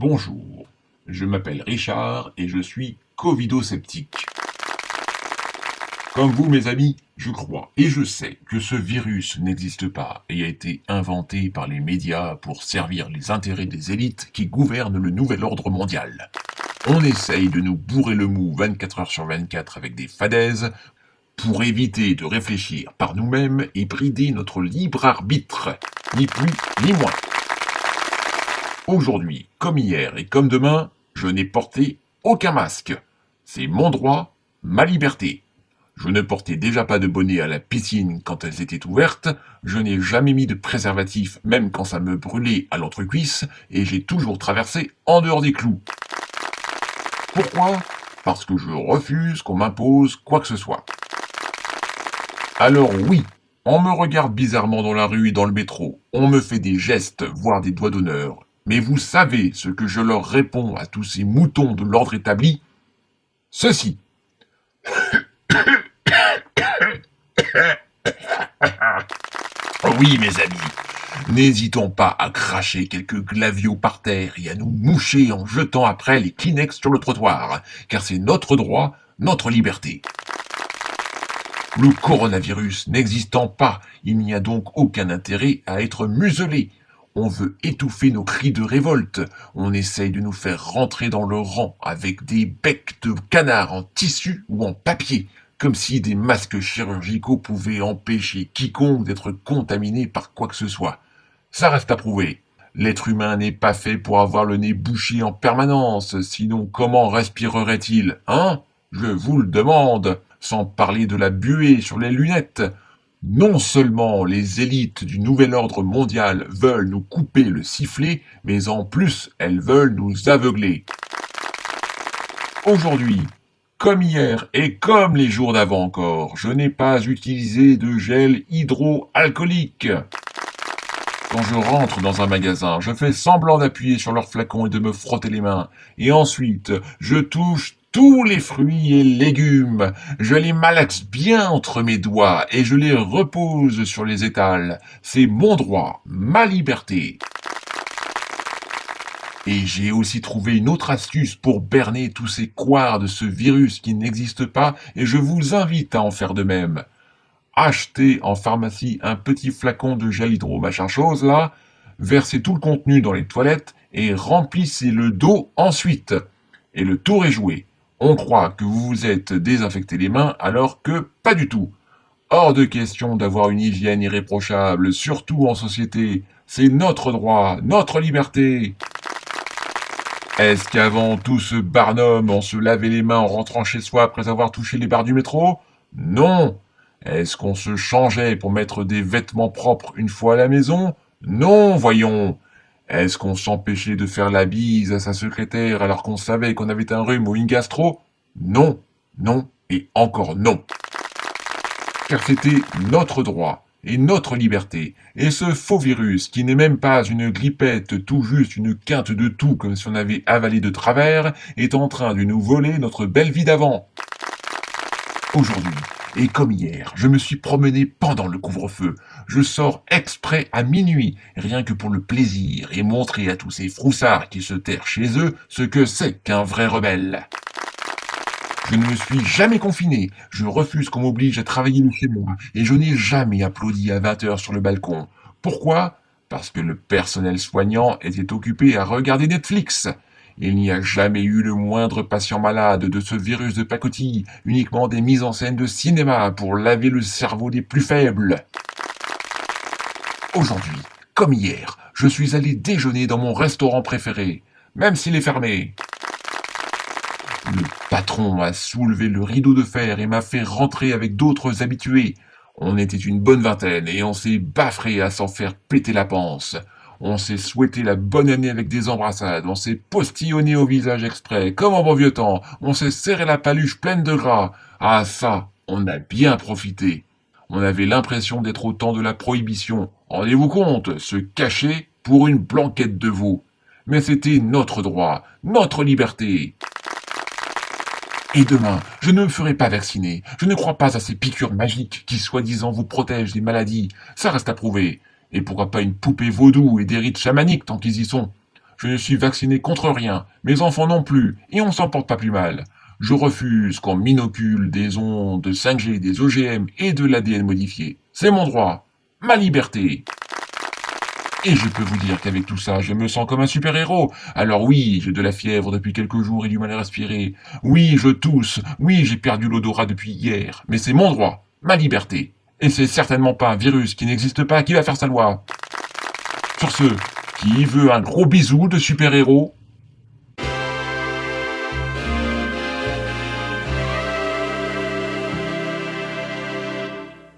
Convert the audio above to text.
Bonjour, je m'appelle Richard et je suis covidosceptique. Comme vous, mes amis, je crois et je sais que ce virus n'existe pas et a été inventé par les médias pour servir les intérêts des élites qui gouvernent le nouvel ordre mondial. On essaye de nous bourrer le mou 24 heures sur 24 avec des fadaises pour éviter de réfléchir par nous-mêmes et brider notre libre arbitre, ni plus ni moins. Aujourd'hui, comme hier et comme demain, je n'ai porté aucun masque. C'est mon droit, ma liberté. Je ne portais déjà pas de bonnet à la piscine quand elles étaient ouvertes, je n'ai jamais mis de préservatif même quand ça me brûlait à l'entrecuisse, et j'ai toujours traversé en dehors des clous. Pourquoi? Parce que je refuse qu'on m'impose quoi que ce soit. Alors oui, on me regarde bizarrement dans la rue et dans le métro, on me fait des gestes, voire des doigts d'honneur, mais vous savez ce que je leur réponds à tous ces moutons de l'ordre établi Ceci. Oui, mes amis, n'hésitons pas à cracher quelques glavios par terre et à nous moucher en jetant après les Kleenex sur le trottoir, car c'est notre droit, notre liberté. Le coronavirus n'existant pas, il n'y a donc aucun intérêt à être muselé, on veut étouffer nos cris de révolte. On essaye de nous faire rentrer dans le rang avec des becs de canard en tissu ou en papier, comme si des masques chirurgicaux pouvaient empêcher quiconque d'être contaminé par quoi que ce soit. Ça reste à prouver. L'être humain n'est pas fait pour avoir le nez bouché en permanence, sinon comment respirerait-il, hein? Je vous le demande, sans parler de la buée sur les lunettes. Non seulement les élites du nouvel ordre mondial veulent nous couper le sifflet, mais en plus elles veulent nous aveugler. Aujourd'hui, comme hier et comme les jours d'avant encore, je n'ai pas utilisé de gel hydroalcoolique. Quand je rentre dans un magasin, je fais semblant d'appuyer sur leur flacon et de me frotter les mains. Et ensuite, je touche tous les fruits et légumes. Je les malaxe bien entre mes doigts et je les repose sur les étals. C'est mon droit, ma liberté. Et j'ai aussi trouvé une autre astuce pour berner tous ces couards de ce virus qui n'existe pas et je vous invite à en faire de même. Achetez en pharmacie un petit flacon de gel hydro, machin chose là, versez tout le contenu dans les toilettes et remplissez le dos ensuite. Et le tour est joué on croit que vous vous êtes désinfecté les mains alors que pas du tout. Hors de question d'avoir une hygiène irréprochable, surtout en société. C'est notre droit, notre liberté. Est-ce qu'avant tout ce barnum, on se lavait les mains en rentrant chez soi après avoir touché les barres du métro? Non. Est-ce qu'on se changeait pour mettre des vêtements propres une fois à la maison? Non, voyons. Est-ce qu'on s'empêchait de faire la bise à sa secrétaire alors qu'on savait qu'on avait un rhume ou une gastro? Non, non et encore non. Car c'était notre droit et notre liberté. Et ce faux virus, qui n'est même pas une grippette, tout juste une quinte de tout comme si on avait avalé de travers, est en train de nous voler notre belle vie d'avant. Aujourd'hui, et comme hier, je me suis promené pendant le couvre-feu. Je sors exprès à minuit, rien que pour le plaisir et montrer à tous ces froussards qui se terrent chez eux ce que c'est qu'un vrai rebelle. Je ne me suis jamais confiné, je refuse qu'on m'oblige à travailler de chez moi, et je n'ai jamais applaudi à 20 heures sur le balcon. Pourquoi? Parce que le personnel soignant était occupé à regarder Netflix. Il n'y a jamais eu le moindre patient malade de ce virus de pacotille, uniquement des mises en scène de cinéma pour laver le cerveau des plus faibles. Aujourd'hui, comme hier, je suis allé déjeuner dans mon restaurant préféré, même s'il est fermé. Le patron a soulevé le rideau de fer et m'a fait rentrer avec d'autres habitués. On était une bonne vingtaine et on s'est baffré à s'en faire péter la panse. On s'est souhaité la bonne année avec des embrassades, on s'est postillonné au visage exprès, comme en bon vieux temps, on s'est serré la paluche pleine de gras. Ah ça, on a bien profité. On avait l'impression d'être au temps de la prohibition. Rendez-vous compte, se cacher pour une blanquette de veau. Mais c'était notre droit, notre liberté. Et demain, je ne me ferai pas vacciner. Je ne crois pas à ces piqûres magiques qui soi-disant vous protègent des maladies. Ça reste à prouver. Et pourquoi pas une poupée vaudou et des rites chamaniques tant qu'ils y sont Je ne suis vacciné contre rien, mes enfants non plus, et on s'en porte pas plus mal. Je refuse qu'on m'inocule des ondes 5G, des OGM et de l'ADN modifié. C'est mon droit, ma liberté. Et je peux vous dire qu'avec tout ça, je me sens comme un super-héros. Alors oui, j'ai de la fièvre depuis quelques jours et du mal à respirer. Oui, je tousse. Oui, j'ai perdu l'odorat depuis hier. Mais c'est mon droit, ma liberté. Et c'est certainement pas un virus qui n'existe pas qui va faire sa loi. Sur ce, qui veut un gros bisou de super-héros